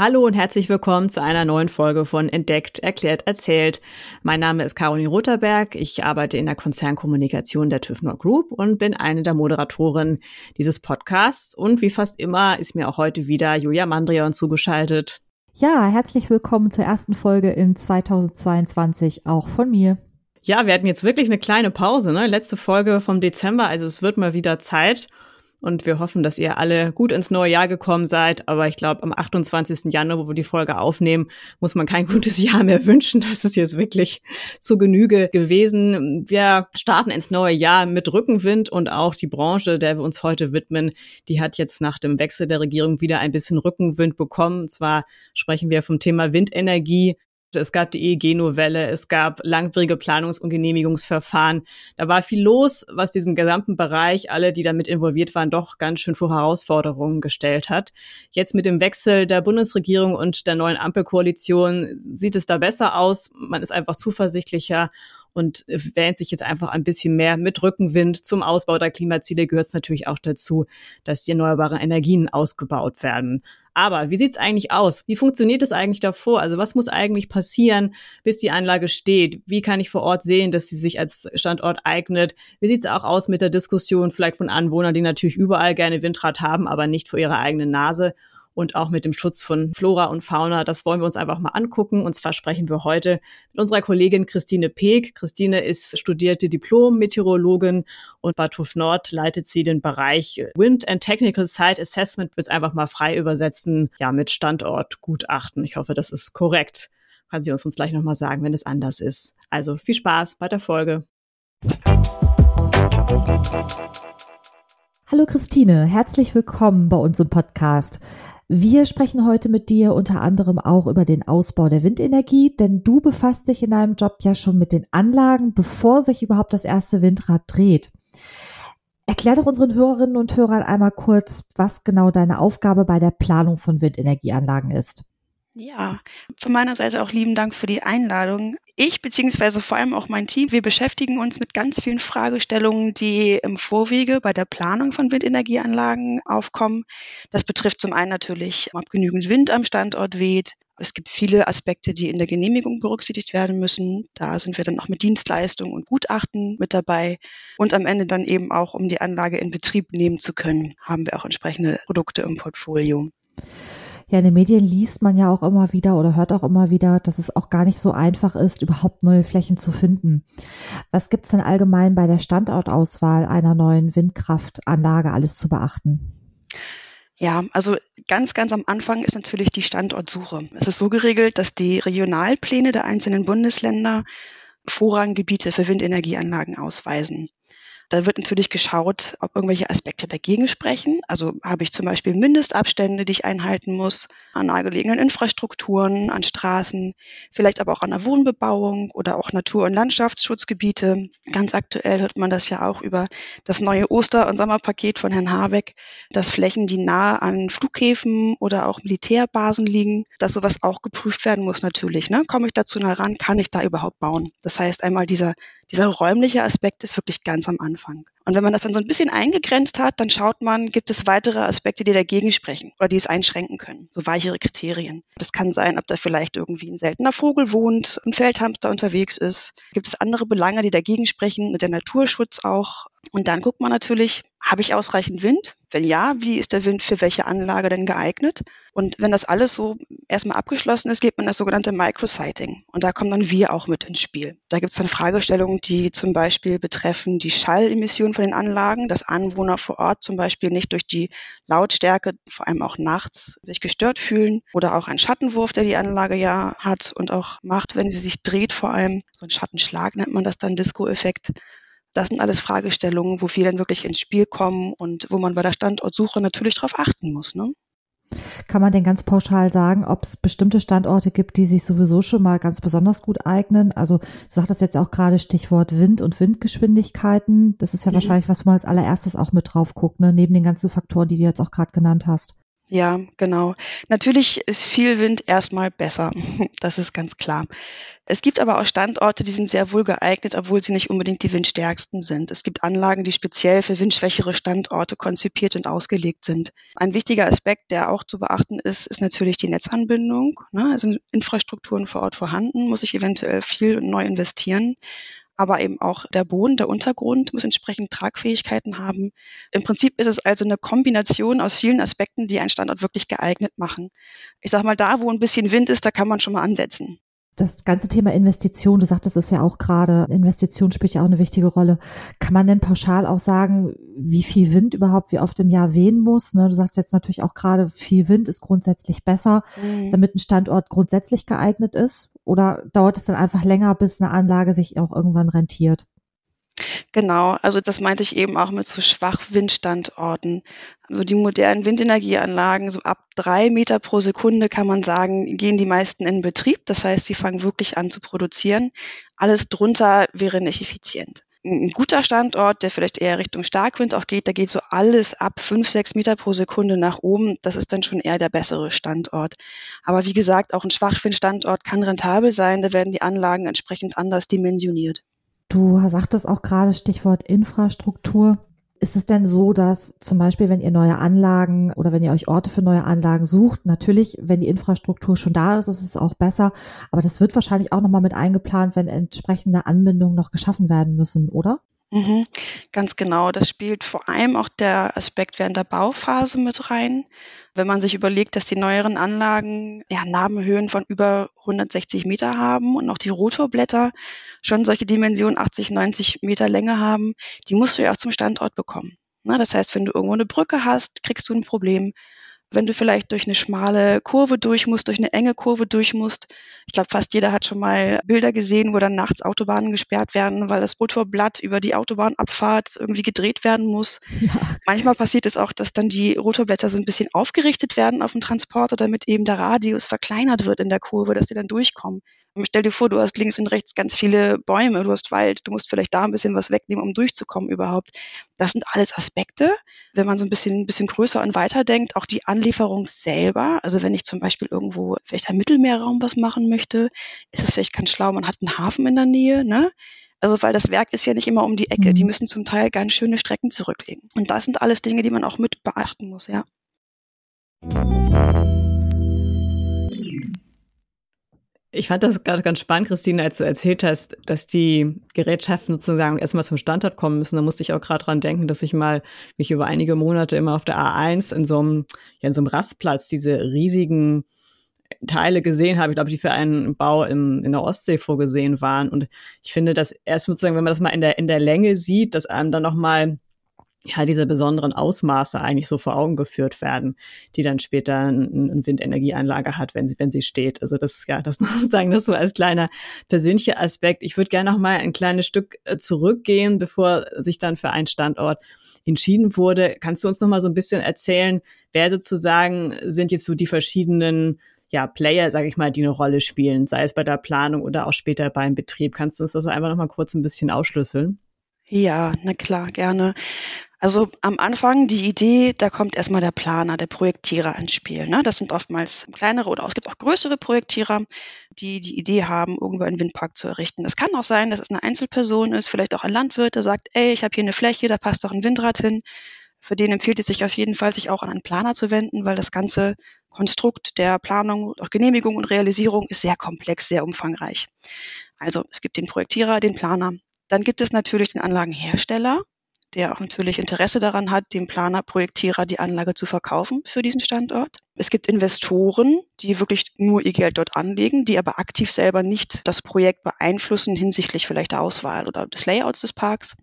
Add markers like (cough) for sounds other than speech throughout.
Hallo und herzlich willkommen zu einer neuen Folge von Entdeckt, Erklärt, Erzählt. Mein Name ist Caroline Rotherberg. Ich arbeite in der Konzernkommunikation der TÜV Nord Group und bin eine der Moderatoren dieses Podcasts. Und wie fast immer ist mir auch heute wieder Julia Mandrion zugeschaltet. Ja, herzlich willkommen zur ersten Folge in 2022, auch von mir. Ja, wir hatten jetzt wirklich eine kleine Pause, ne? Letzte Folge vom Dezember, also es wird mal wieder Zeit. Und wir hoffen, dass ihr alle gut ins neue Jahr gekommen seid. Aber ich glaube, am 28. Januar, wo wir die Folge aufnehmen, muss man kein (laughs) gutes Jahr mehr wünschen. Das ist jetzt wirklich zu Genüge gewesen. Wir starten ins neue Jahr mit Rückenwind und auch die Branche, der wir uns heute widmen, die hat jetzt nach dem Wechsel der Regierung wieder ein bisschen Rückenwind bekommen. Und zwar sprechen wir vom Thema Windenergie. Es gab die EEG-Novelle, es gab langwierige Planungs- und Genehmigungsverfahren. Da war viel los, was diesen gesamten Bereich, alle, die damit involviert waren, doch ganz schön vor Herausforderungen gestellt hat. Jetzt mit dem Wechsel der Bundesregierung und der neuen Ampelkoalition sieht es da besser aus. Man ist einfach zuversichtlicher und wähnt sich jetzt einfach ein bisschen mehr mit Rückenwind. Zum Ausbau der Klimaziele gehört es natürlich auch dazu, dass die erneuerbaren Energien ausgebaut werden. Aber wie sieht's eigentlich aus? Wie funktioniert es eigentlich davor? Also was muss eigentlich passieren, bis die Anlage steht? Wie kann ich vor Ort sehen, dass sie sich als Standort eignet? Wie sieht's auch aus mit der Diskussion vielleicht von Anwohnern, die natürlich überall gerne Windrad haben, aber nicht vor ihrer eigenen Nase? Und auch mit dem Schutz von Flora und Fauna. Das wollen wir uns einfach mal angucken. Und zwar sprechen wir heute mit unserer Kollegin Christine Peek. Christine ist studierte Diplom-Meteorologin und bei TUF Nord leitet sie den Bereich Wind and Technical Site Assessment, wird es einfach mal frei übersetzen, ja, mit Standortgutachten. Ich hoffe, das ist korrekt. Kann sie uns, uns gleich nochmal sagen, wenn es anders ist. Also viel Spaß bei der Folge. Hallo Christine, herzlich willkommen bei uns im Podcast. Wir sprechen heute mit dir unter anderem auch über den Ausbau der Windenergie, denn du befasst dich in deinem Job ja schon mit den Anlagen, bevor sich überhaupt das erste Windrad dreht. Erklär doch unseren Hörerinnen und Hörern einmal kurz, was genau deine Aufgabe bei der Planung von Windenergieanlagen ist. Ja, von meiner Seite auch lieben Dank für die Einladung. Ich beziehungsweise vor allem auch mein Team, wir beschäftigen uns mit ganz vielen Fragestellungen, die im Vorwege bei der Planung von Windenergieanlagen aufkommen. Das betrifft zum einen natürlich, ob genügend Wind am Standort weht. Es gibt viele Aspekte, die in der Genehmigung berücksichtigt werden müssen. Da sind wir dann auch mit Dienstleistungen und Gutachten mit dabei. Und am Ende dann eben auch, um die Anlage in Betrieb nehmen zu können, haben wir auch entsprechende Produkte im Portfolio ja, in den Medien liest man ja auch immer wieder oder hört auch immer wieder, dass es auch gar nicht so einfach ist, überhaupt neue Flächen zu finden. Was gibt es denn allgemein bei der Standortauswahl einer neuen Windkraftanlage alles zu beachten? Ja, also ganz, ganz am Anfang ist natürlich die Standortsuche. Es ist so geregelt, dass die Regionalpläne der einzelnen Bundesländer Vorranggebiete für Windenergieanlagen ausweisen. Da wird natürlich geschaut, ob irgendwelche Aspekte dagegen sprechen. Also habe ich zum Beispiel Mindestabstände, die ich einhalten muss, an nahegelegenen Infrastrukturen, an Straßen, vielleicht aber auch an der Wohnbebauung oder auch Natur- und Landschaftsschutzgebiete. Ganz aktuell hört man das ja auch über das neue Oster- und Sommerpaket von Herrn Habeck, dass Flächen, die nahe an Flughäfen oder auch Militärbasen liegen, dass sowas auch geprüft werden muss natürlich. Ne? Komme ich dazu nah ran? Kann ich da überhaupt bauen? Das heißt einmal dieser, dieser räumliche Aspekt ist wirklich ganz am Anfang. Anfang. Und wenn man das dann so ein bisschen eingegrenzt hat, dann schaut man, gibt es weitere Aspekte, die dagegen sprechen oder die es einschränken können, so weichere Kriterien. Das kann sein, ob da vielleicht irgendwie ein seltener Vogel wohnt, ein Feldhamster unterwegs ist. Gibt es andere Belange, die dagegen sprechen, der Naturschutz auch. Und dann guckt man natürlich, habe ich ausreichend Wind? Wenn ja, wie ist der Wind für welche Anlage denn geeignet? Und wenn das alles so erstmal abgeschlossen ist, geht man das sogenannte Micrositing. Und da kommen dann wir auch mit ins Spiel. Da gibt es dann Fragestellungen, die zum Beispiel betreffen die Schallemissionen von den Anlagen, dass Anwohner vor Ort zum Beispiel nicht durch die Lautstärke, vor allem auch nachts, sich gestört fühlen. Oder auch ein Schattenwurf, der die Anlage ja hat und auch macht, wenn sie sich dreht vor allem. So ein Schattenschlag nennt man das dann Disco-Effekt. Das sind alles Fragestellungen, wo wir dann wirklich ins Spiel kommen und wo man bei der Standortsuche natürlich darauf achten muss. Ne? Kann man denn ganz pauschal sagen, ob es bestimmte Standorte gibt, die sich sowieso schon mal ganz besonders gut eignen? Also du sagtest jetzt auch gerade Stichwort Wind und Windgeschwindigkeiten. Das ist ja mhm. wahrscheinlich was, man als allererstes auch mit drauf guckt, ne? neben den ganzen Faktoren, die du jetzt auch gerade genannt hast. Ja, genau. Natürlich ist viel Wind erstmal besser. (laughs) Das ist ganz klar. Es gibt aber auch Standorte, die sind sehr wohl geeignet, obwohl sie nicht unbedingt die windstärksten sind. Es gibt Anlagen, die speziell für windschwächere Standorte konzipiert und ausgelegt sind. Ein wichtiger Aspekt, der auch zu beachten ist, ist natürlich die Netzanbindung. Ne? Also Infrastrukturen vor Ort vorhanden, muss ich eventuell viel neu investieren aber eben auch der Boden, der Untergrund muss entsprechend Tragfähigkeiten haben. Im Prinzip ist es also eine Kombination aus vielen Aspekten, die einen Standort wirklich geeignet machen. Ich sage mal, da, wo ein bisschen Wind ist, da kann man schon mal ansetzen das ganze Thema Investition, du sagtest es ja auch gerade, Investition spielt ja auch eine wichtige Rolle. Kann man denn pauschal auch sagen, wie viel Wind überhaupt wie oft im Jahr wehen muss? Ne, du sagst jetzt natürlich auch gerade, viel Wind ist grundsätzlich besser, mhm. damit ein Standort grundsätzlich geeignet ist. Oder dauert es dann einfach länger, bis eine Anlage sich auch irgendwann rentiert? Genau, also das meinte ich eben auch mit so Schwachwindstandorten. Also die modernen Windenergieanlagen, so ab drei Meter pro Sekunde kann man sagen, gehen die meisten in Betrieb. Das heißt, sie fangen wirklich an zu produzieren. Alles drunter wäre nicht effizient. Ein guter Standort, der vielleicht eher Richtung Starkwind auch geht, da geht so alles ab fünf, sechs Meter pro Sekunde nach oben. Das ist dann schon eher der bessere Standort. Aber wie gesagt, auch ein Schwachwindstandort kann rentabel sein. Da werden die Anlagen entsprechend anders dimensioniert. Du sagtest auch gerade Stichwort Infrastruktur. Ist es denn so, dass zum Beispiel, wenn ihr neue Anlagen oder wenn ihr euch Orte für neue Anlagen sucht, natürlich, wenn die Infrastruktur schon da ist, ist es auch besser. Aber das wird wahrscheinlich auch nochmal mit eingeplant, wenn entsprechende Anbindungen noch geschaffen werden müssen, oder? Mhm, ganz genau. Das spielt vor allem auch der Aspekt während der Bauphase mit rein. Wenn man sich überlegt, dass die neueren Anlagen ja, Nabenhöhen von über 160 Meter haben und auch die Rotorblätter schon solche Dimensionen 80, 90 Meter Länge haben, die musst du ja auch zum Standort bekommen. Na, das heißt, wenn du irgendwo eine Brücke hast, kriegst du ein Problem wenn du vielleicht durch eine schmale Kurve durch musst, durch eine enge Kurve durch musst. Ich glaube, fast jeder hat schon mal Bilder gesehen, wo dann nachts Autobahnen gesperrt werden, weil das Rotorblatt über die Autobahnabfahrt irgendwie gedreht werden muss. (laughs) Ja. Manchmal passiert es auch, dass dann die Rotorblätter so ein bisschen aufgerichtet werden auf dem Transporter, damit eben der Radius verkleinert wird in der Kurve, dass die dann durchkommen. Und stell dir vor, du hast links und rechts ganz viele Bäume, du hast Wald, du musst vielleicht da ein bisschen was wegnehmen, um durchzukommen überhaupt. Das sind alles Aspekte, wenn man so ein bisschen, ein bisschen größer und weiter denkt, auch die Anlieferung selber. Also wenn ich zum Beispiel irgendwo vielleicht am Mittelmeerraum was machen möchte, ist es vielleicht ganz schlau, man hat einen Hafen in der Nähe, ne? Also weil das Werk ist ja nicht immer um die Ecke. Die mhm. müssen zum Teil ganz schöne Strecken zurücklegen. Und das sind alles Dinge, die man auch mit beachten muss, ja. Ich fand das gerade ganz spannend, Christine, als du erzählt hast, dass die Gerätschaften sozusagen erstmal zum Standort kommen müssen. Da musste ich auch gerade dran denken, dass ich mal mich über einige Monate immer auf der A1 in so einem, ja, in so einem Rastplatz diese riesigen Teile gesehen habe, ich glaube, die für einen Bau im, in der Ostsee vorgesehen waren. Und ich finde, dass erst sozusagen, wenn man das mal in der, in der Länge sieht, dass einem dann nochmal ja, diese besonderen Ausmaße eigentlich so vor Augen geführt werden, die dann später eine ein Windenergieanlage hat, wenn sie, wenn sie steht. Also das, ja, das (laughs) muss ich sagen, das so als kleiner persönlicher Aspekt. Ich würde gerne noch mal ein kleines Stück äh, zurückgehen, bevor sich dann für einen Standort entschieden wurde. Kannst du uns noch mal so ein bisschen erzählen, wer sozusagen sind jetzt so die verschiedenen ja, Player, sage ich mal, die eine Rolle spielen, sei es bei der Planung oder auch später beim Betrieb. Kannst du uns das einfach noch mal kurz ein bisschen ausschlüsseln? Ja, na klar, gerne. Also am Anfang die Idee, da kommt erstmal der Planer, der Projektierer ins Spiel. Ne? Das sind oftmals kleinere oder es gibt auch größere Projektierer, die die Idee haben, irgendwo einen Windpark zu errichten. Das kann auch sein, dass es eine Einzelperson ist, vielleicht auch ein Landwirt, der sagt, ey, ich habe hier eine Fläche, da passt doch ein Windrad hin. Für den empfiehlt es sich auf jeden Fall, sich auch an einen Planer zu wenden, weil das ganze Konstrukt der Planung, auch Genehmigung und Realisierung ist sehr komplex, sehr umfangreich. Also es gibt den Projektierer, den Planer. Dann gibt es natürlich den Anlagenhersteller, der auch natürlich Interesse daran hat, dem Planer, Projektierer die Anlage zu verkaufen für diesen Standort. Es gibt Investoren, die wirklich nur ihr Geld dort anlegen, die aber aktiv selber nicht das Projekt beeinflussen hinsichtlich vielleicht der Auswahl oder des Layouts des Parks.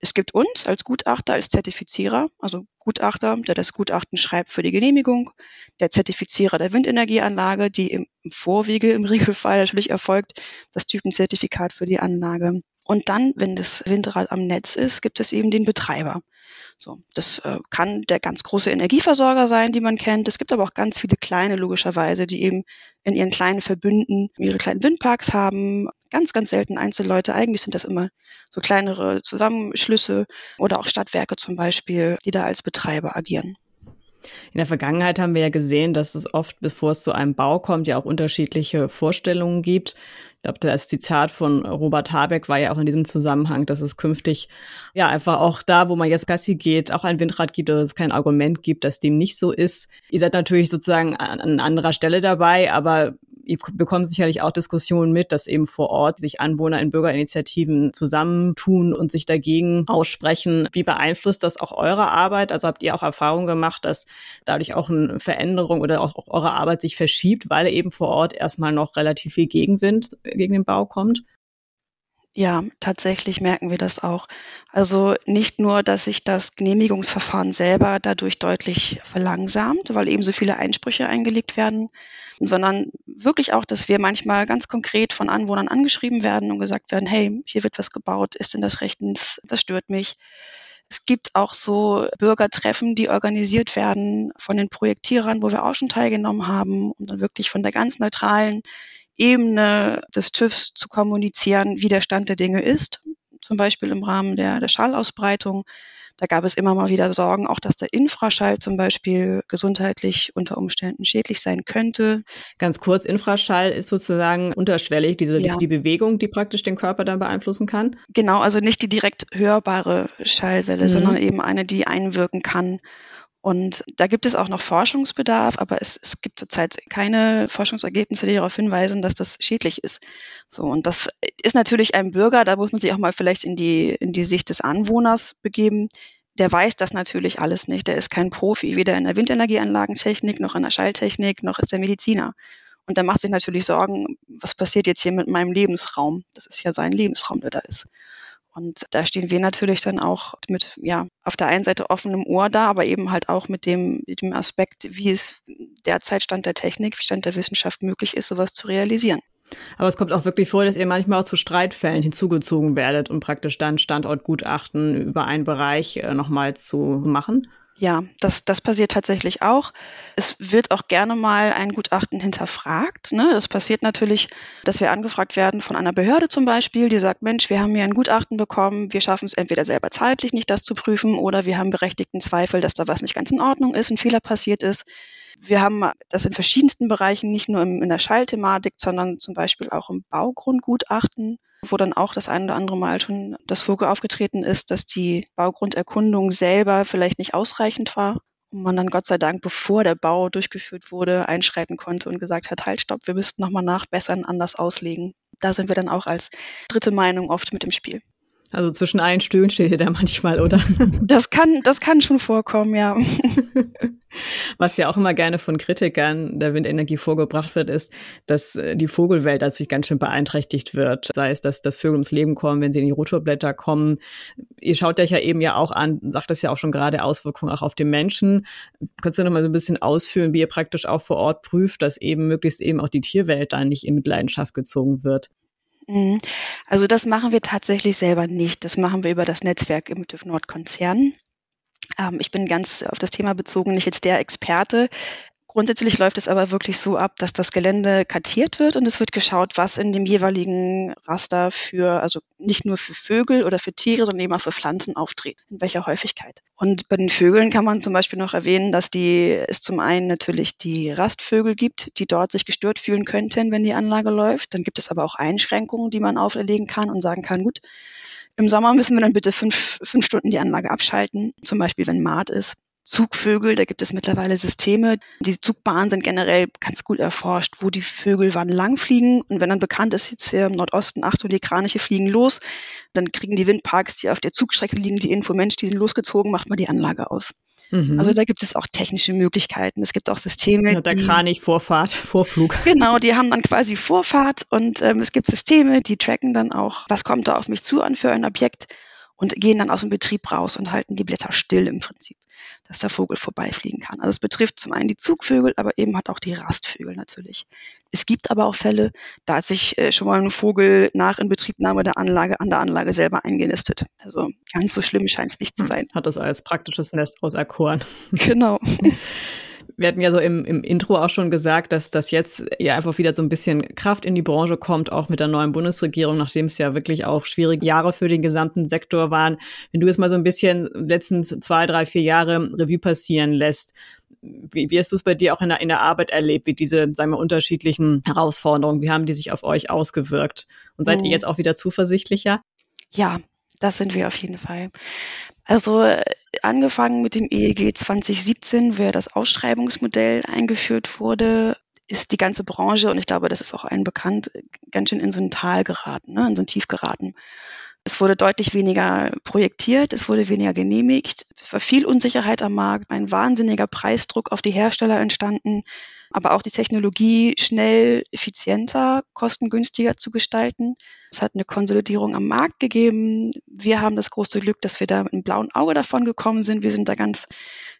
Es gibt uns als Gutachter, als Zertifizierer, also Gutachter, der das Gutachten schreibt für die Genehmigung, der Zertifizierer der Windenergieanlage, die im Vorwege im (laughs) Regelfall natürlich erfolgt, das Typenzertifikat für die Anlage. Und dann, wenn das Windrad am Netz ist, gibt es eben den Betreiber. So, das äh, kann der ganz große Energieversorger sein, die man kennt. Es gibt aber auch ganz viele kleine, logischerweise, die eben in ihren kleinen Verbünden ihre kleinen Windparks haben. Ganz, ganz selten Einzelleute. Eigentlich sind das immer so kleinere Zusammenschlüsse oder auch Stadtwerke zum Beispiel, die da als Betreiber agieren. In der Vergangenheit haben wir ja gesehen, dass es oft, bevor es zu einem Bau kommt, ja auch unterschiedliche Vorstellungen gibt. Ich glaube, das Zitat von Robert Habeck war ja auch in diesem Zusammenhang, dass es künftig ja einfach auch da, wo man jetzt Gassi geht, auch ein Windrad gibt oder es kein Argument gibt, dass dem nicht so ist. Ihr seid natürlich sozusagen an, an anderer Stelle dabei, aber ihr bekommt sicherlich auch Diskussionen mit, dass eben vor Ort sich Anwohner in Bürgerinitiativen zusammentun und sich dagegen aussprechen. Wie beeinflusst das auch eure Arbeit? Also habt ihr auch Erfahrungen gemacht, dass dadurch auch eine Veränderung oder auch eure Arbeit sich verschiebt, weil eben vor Ort erstmal noch relativ viel Gegenwind gegen den Bau kommt? Ja, tatsächlich merken wir das auch. Also nicht nur, dass sich das Genehmigungsverfahren selber dadurch deutlich verlangsamt, weil eben so viele Einsprüche eingelegt werden, sondern wirklich auch, dass wir manchmal ganz konkret von Anwohnern angeschrieben werden und gesagt werden, hey, hier wird was gebaut, ist denn das rechtens, das stört mich. Es gibt auch so Bürgertreffen, die organisiert werden von den Projektierern, wo wir auch schon teilgenommen haben, um dann wirklich von der ganz neutralen Ebene des TÜVs zu kommunizieren, wie der Stand der Dinge ist. Zum Beispiel im Rahmen der, der Schallausbreitung. Da gab es immer mal wieder Sorgen, auch dass der Infraschall zum Beispiel gesundheitlich unter Umständen schädlich sein könnte. Ganz kurz, Infraschall ist sozusagen unterschwellig, diese ja. die Bewegung, die praktisch den Körper dann beeinflussen kann? Genau, also nicht die direkt hörbare Schallwelle, mhm. sondern eben eine, die einwirken kann und da gibt es auch noch Forschungsbedarf, aber es, es gibt zurzeit keine Forschungsergebnisse, die darauf hinweisen, dass das schädlich ist. So, und das ist natürlich ein Bürger, da muss man sich auch mal vielleicht in die, in die Sicht des Anwohners begeben. Der weiß das natürlich alles nicht. Der ist kein Profi, weder in der Windenergieanlagentechnik, noch in der Schalltechnik, noch ist er Mediziner. Und der macht sich natürlich Sorgen, was passiert jetzt hier mit meinem Lebensraum? Das ist ja sein Lebensraum, der da ist. Und da stehen wir natürlich dann auch mit, ja, auf der einen Seite offenem Ohr da, aber eben halt auch mit dem, mit dem Aspekt, wie es derzeit Stand der Technik, Stand der Wissenschaft möglich ist, sowas zu realisieren. Aber es kommt auch wirklich vor, dass ihr manchmal auch zu Streitfällen hinzugezogen werdet, um praktisch dann Standortgutachten über einen Bereich äh, nochmal zu machen. Ja, das, das passiert tatsächlich auch. Es wird auch gerne mal ein Gutachten hinterfragt. Ne? Das passiert natürlich, dass wir angefragt werden von einer Behörde zum Beispiel, die sagt, Mensch, wir haben hier ein Gutachten bekommen, wir schaffen es entweder selber zeitlich nicht, das zu prüfen, oder wir haben berechtigten Zweifel, dass da was nicht ganz in Ordnung ist, ein Fehler passiert ist. Wir haben das in verschiedensten Bereichen, nicht nur in der Schallthematik, sondern zum Beispiel auch im Baugrundgutachten wo dann auch das ein oder andere Mal schon das Vogel aufgetreten ist, dass die Baugrunderkundung selber vielleicht nicht ausreichend war und man dann Gott sei Dank, bevor der Bau durchgeführt wurde, einschreiten konnte und gesagt hat, halt, stopp, wir müssten nochmal nachbessern, anders auslegen. Da sind wir dann auch als dritte Meinung oft mit im Spiel. Also zwischen allen Stühlen steht ihr da (laughs) manchmal, oder? Das kann, das kann schon vorkommen, ja. (laughs) Was ja auch immer gerne von Kritikern der Windenergie vorgebracht wird, ist, dass äh, die Vogelwelt natürlich ganz schön beeinträchtigt wird. Sei es, dass, dass Vögel ums Leben kommen, wenn sie in die Rotorblätter kommen. Ihr schaut euch ja eben ja auch an, sagt das ja auch schon gerade, Auswirkungen auch auf den Menschen. Könntest du noch mal so ein bisschen ausführen, wie ihr praktisch auch vor Ort prüft, dass eben möglichst eben auch die Tierwelt da nicht in Mitleidenschaft gezogen wird? Mhm. Also das machen wir tatsächlich selber nicht. Das machen wir über das Netzwerk im TÜV Nord Konzern. Ähm, ich bin ganz auf das Thema bezogen nicht jetzt der Experte. Grundsätzlich läuft es aber wirklich so ab, dass das Gelände kartiert wird und es wird geschaut, was in dem jeweiligen Raster für, also nicht nur für Vögel oder für Tiere, sondern eben auch für Pflanzen auftritt, in welcher Häufigkeit. Und bei den Vögeln kann man zum Beispiel noch erwähnen, dass die, es zum einen natürlich die Rastvögel gibt, die dort sich gestört fühlen könnten, wenn die Anlage läuft. Dann gibt es aber auch Einschränkungen, die man auferlegen kann und sagen kann, gut, im Sommer müssen wir dann bitte fünf, fünf Stunden die Anlage abschalten, zum Beispiel wenn Maat ist. Zugvögel, da gibt es mittlerweile Systeme. Die Zugbahnen sind generell ganz gut erforscht, wo die Vögel wann lang fliegen. Und wenn dann bekannt ist, jetzt hier im Nordosten, Achtung, die Kraniche fliegen los, dann kriegen die Windparks, die auf der Zugstrecke liegen, die Info, Mensch, die sind losgezogen, macht mal die Anlage aus. Mhm. Also da gibt es auch technische Möglichkeiten. Es gibt auch Systeme. Ja, der die, Kranich Vorfahrt, (laughs) Vorflug. Genau, die haben dann quasi Vorfahrt und ähm, es gibt Systeme, die tracken dann auch, was kommt da auf mich zu an für ein Objekt und gehen dann aus dem Betrieb raus und halten die Blätter still im Prinzip dass der Vogel vorbeifliegen kann. Also es betrifft zum einen die Zugvögel, aber eben hat auch die Rastvögel natürlich. Es gibt aber auch Fälle, da hat sich äh, schon mal ein Vogel nach Inbetriebnahme der Anlage an der Anlage selber eingenistet. Also ganz so schlimm scheint es nicht zu hm, sein. Hat das als praktisches Nest auserkoren. Genau. (laughs) Wir hatten ja so im, im Intro auch schon gesagt, dass das jetzt ja einfach wieder so ein bisschen Kraft in die Branche kommt, auch mit der neuen Bundesregierung, nachdem es ja wirklich auch schwierige Jahre für den gesamten Sektor waren. Wenn du jetzt mal so ein bisschen letzten zwei, drei, vier Jahre Revue passieren lässt, Wie, wie hast du es bei dir auch in der, in der Arbeit erlebt, wie diese, sagen wir, unterschiedlichen Herausforderungen, wie haben die sich auf euch ausgewirkt? Und seid mhm. ihr jetzt auch wieder zuversichtlicher? Ja, das sind wir auf jeden Fall. Also äh, angefangen mit dem EEG 2017, wer das Ausschreibungsmodell eingeführt wurde, ist die ganze Branche, und ich glaube, das ist auch allen bekannt, ganz schön in so ein Tal geraten, ne, in so ein Tief geraten. Es wurde deutlich weniger projektiert, es wurde weniger genehmigt, es war viel Unsicherheit am Markt, ein wahnsinniger Preisdruck auf die Hersteller entstanden, aber auch die Technologie schnell, effizienter, kostengünstiger zu gestalten. Es hat eine Konsolidierung am Markt gegeben. Wir haben das große Glück, dass wir da mit einem blauen Auge davon gekommen sind. Wir sind da ganz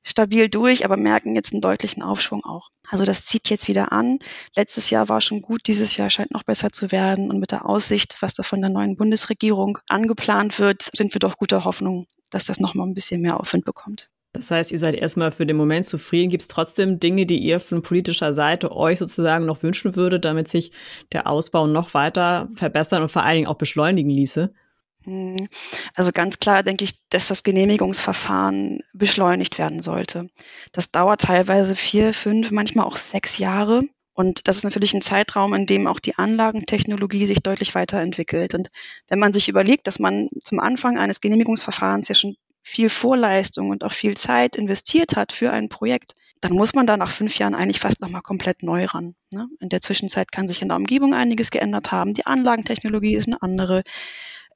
stabil durch, aber merken jetzt einen deutlichen Aufschwung auch. Also das zieht jetzt wieder an. Letztes Jahr war schon gut, dieses Jahr scheint noch besser zu werden. Und mit der Aussicht, was da von der neuen Bundesregierung angeplant wird, sind wir doch guter Hoffnung, dass das nochmal ein bisschen mehr Aufwind bekommt. Das heißt, ihr seid erstmal für den Moment zufrieden. Gibt es trotzdem Dinge, die ihr von politischer Seite euch sozusagen noch wünschen würdet, damit sich der Ausbau noch weiter verbessern und vor allen Dingen auch beschleunigen ließe? Hm. Also ganz klar denke ich, dass das Genehmigungsverfahren beschleunigt werden sollte. Das dauert teilweise vier, fünf, manchmal auch sechs Jahre. Und das ist natürlich ein Zeitraum, in dem auch die Anlagentechnologie sich deutlich weiterentwickelt. Und wenn man sich überlegt, dass man zum Anfang eines Genehmigungsverfahrens ja schon viel Vorleistung und auch viel Zeit investiert hat für ein Projekt, dann muss man da nach fünf Jahren eigentlich fast nochmal komplett neu ran. Ne? In der Zwischenzeit kann sich in der Umgebung einiges geändert haben. Die Anlagentechnologie ist eine andere.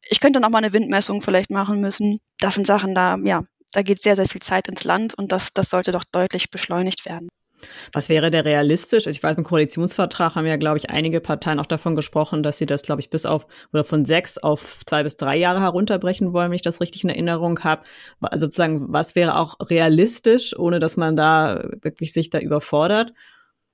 Ich könnte noch mal eine Windmessung vielleicht machen müssen. Das sind Sachen da, ja, da geht sehr, sehr viel Zeit ins Land und das, das sollte doch deutlich beschleunigt werden. Was wäre der realistisch? Ich weiß, im Koalitionsvertrag haben ja, glaube ich, einige Parteien auch davon gesprochen, dass sie das, glaube ich, bis auf oder von sechs auf zwei bis drei Jahre herunterbrechen wollen, wenn ich das richtig in Erinnerung habe. Also sozusagen, was wäre auch realistisch, ohne dass man da wirklich sich da überfordert?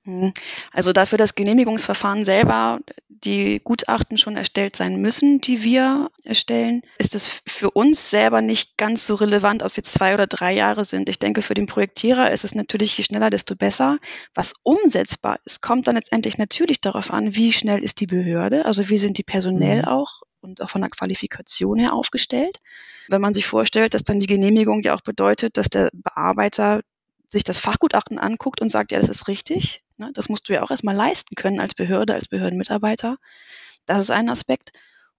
Mhm. Also dafür das Genehmigungsverfahren selber die Gutachten schon erstellt sein müssen, die wir erstellen, ist es für uns selber nicht ganz so relevant, ob es jetzt zwei oder drei Jahre sind. Ich denke, für den Projektierer ist es natürlich, je schneller, desto besser. Was umsetzbar ist, kommt dann letztendlich natürlich darauf an, wie schnell ist die Behörde, also wie sind die personell mhm. auch und auch von der Qualifikation her aufgestellt. Wenn man sich vorstellt, dass dann die Genehmigung ja auch bedeutet, dass der Bearbeiter sich das Fachgutachten anguckt und sagt, ja, das ist richtig. Ne? Das musst du ja auch erstmal leisten können als Behörde, als Behördenmitarbeiter. Das ist ein Aspekt.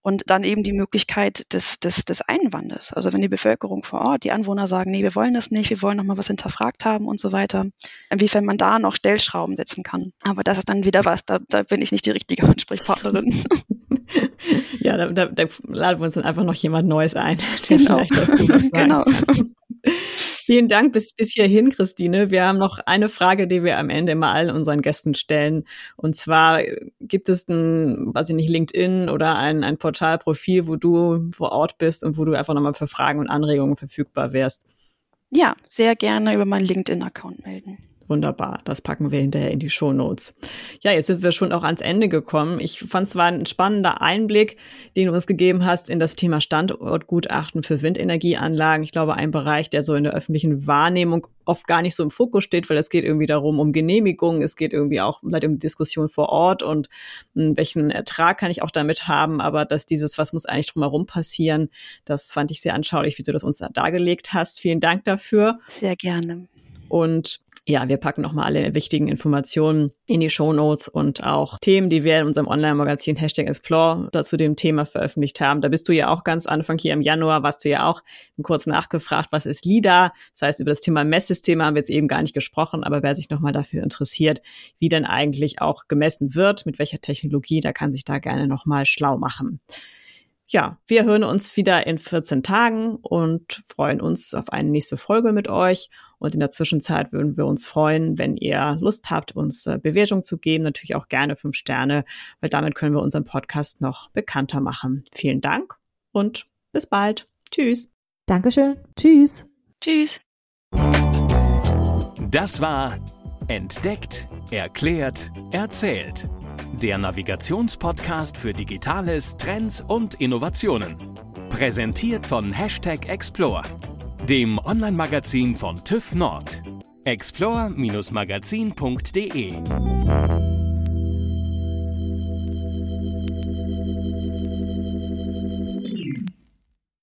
Und dann eben die Möglichkeit des, des, des Einwandes. Also wenn die Bevölkerung vor Ort, die Anwohner sagen, nee, wir wollen das nicht, wir wollen nochmal was hinterfragt haben und so weiter, inwiefern man da noch Stellschrauben setzen kann. Aber das ist dann wieder was, da, da bin ich nicht die richtige Ansprechpartnerin. (laughs) ja, da, da, da laden wir uns dann einfach noch jemand Neues ein, der genau. vielleicht dazu was (laughs) sagt. Genau. (laughs) Vielen Dank bis, bis hierhin, Christine. Wir haben noch eine Frage, die wir am Ende immer allen unseren Gästen stellen. Und zwar gibt es ein, weiß ich nicht, LinkedIn oder ein, ein Portalprofil, wo du vor Ort bist und wo du einfach nochmal für Fragen und Anregungen verfügbar wärst. Ja, sehr gerne über meinen LinkedIn-Account melden. Wunderbar, das packen wir hinterher in die Show Notes. Ja, jetzt sind wir schon auch ans Ende gekommen. Ich fand es war ein spannender Einblick, den du uns gegeben hast in das Thema Standortgutachten für Windenergieanlagen. Ich glaube, ein Bereich, der so in der öffentlichen Wahrnehmung oft gar nicht so im Fokus steht, weil es geht irgendwie darum, um Genehmigung, es geht irgendwie auch um die Diskussion vor Ort und hm, welchen Ertrag kann ich auch damit haben, aber dass dieses, was muss eigentlich drumherum passieren, das fand ich sehr anschaulich, wie du das uns da dargelegt hast. Vielen Dank dafür. Sehr gerne. Und ja, wir packen nochmal alle wichtigen Informationen in die Show Notes und auch Themen, die wir in unserem Online-Magazin Hashtag Explore dazu dem Thema veröffentlicht haben. Da bist du ja auch ganz Anfang hier im Januar, warst du ja auch kurz nachgefragt, was ist LIDA? Das heißt, über das Thema Messsysteme haben wir jetzt eben gar nicht gesprochen, aber wer sich nochmal dafür interessiert, wie denn eigentlich auch gemessen wird, mit welcher Technologie, da kann sich da gerne nochmal schlau machen ja, wir hören uns wieder in 14 Tagen und freuen uns auf eine nächste Folge mit euch. Und in der Zwischenzeit würden wir uns freuen, wenn ihr Lust habt, uns äh, Bewertung zu geben. Natürlich auch gerne fünf Sterne, weil damit können wir unseren Podcast noch bekannter machen. Vielen Dank und bis bald. Tschüss. Dankeschön. Tschüss. Tschüss. Das war Entdeckt, Erklärt, Erzählt der Navigationspodcast für Digitales, Trends und Innovationen. Präsentiert von Hashtag Explore, dem Online-Magazin von TÜV Nord. explore-magazin.de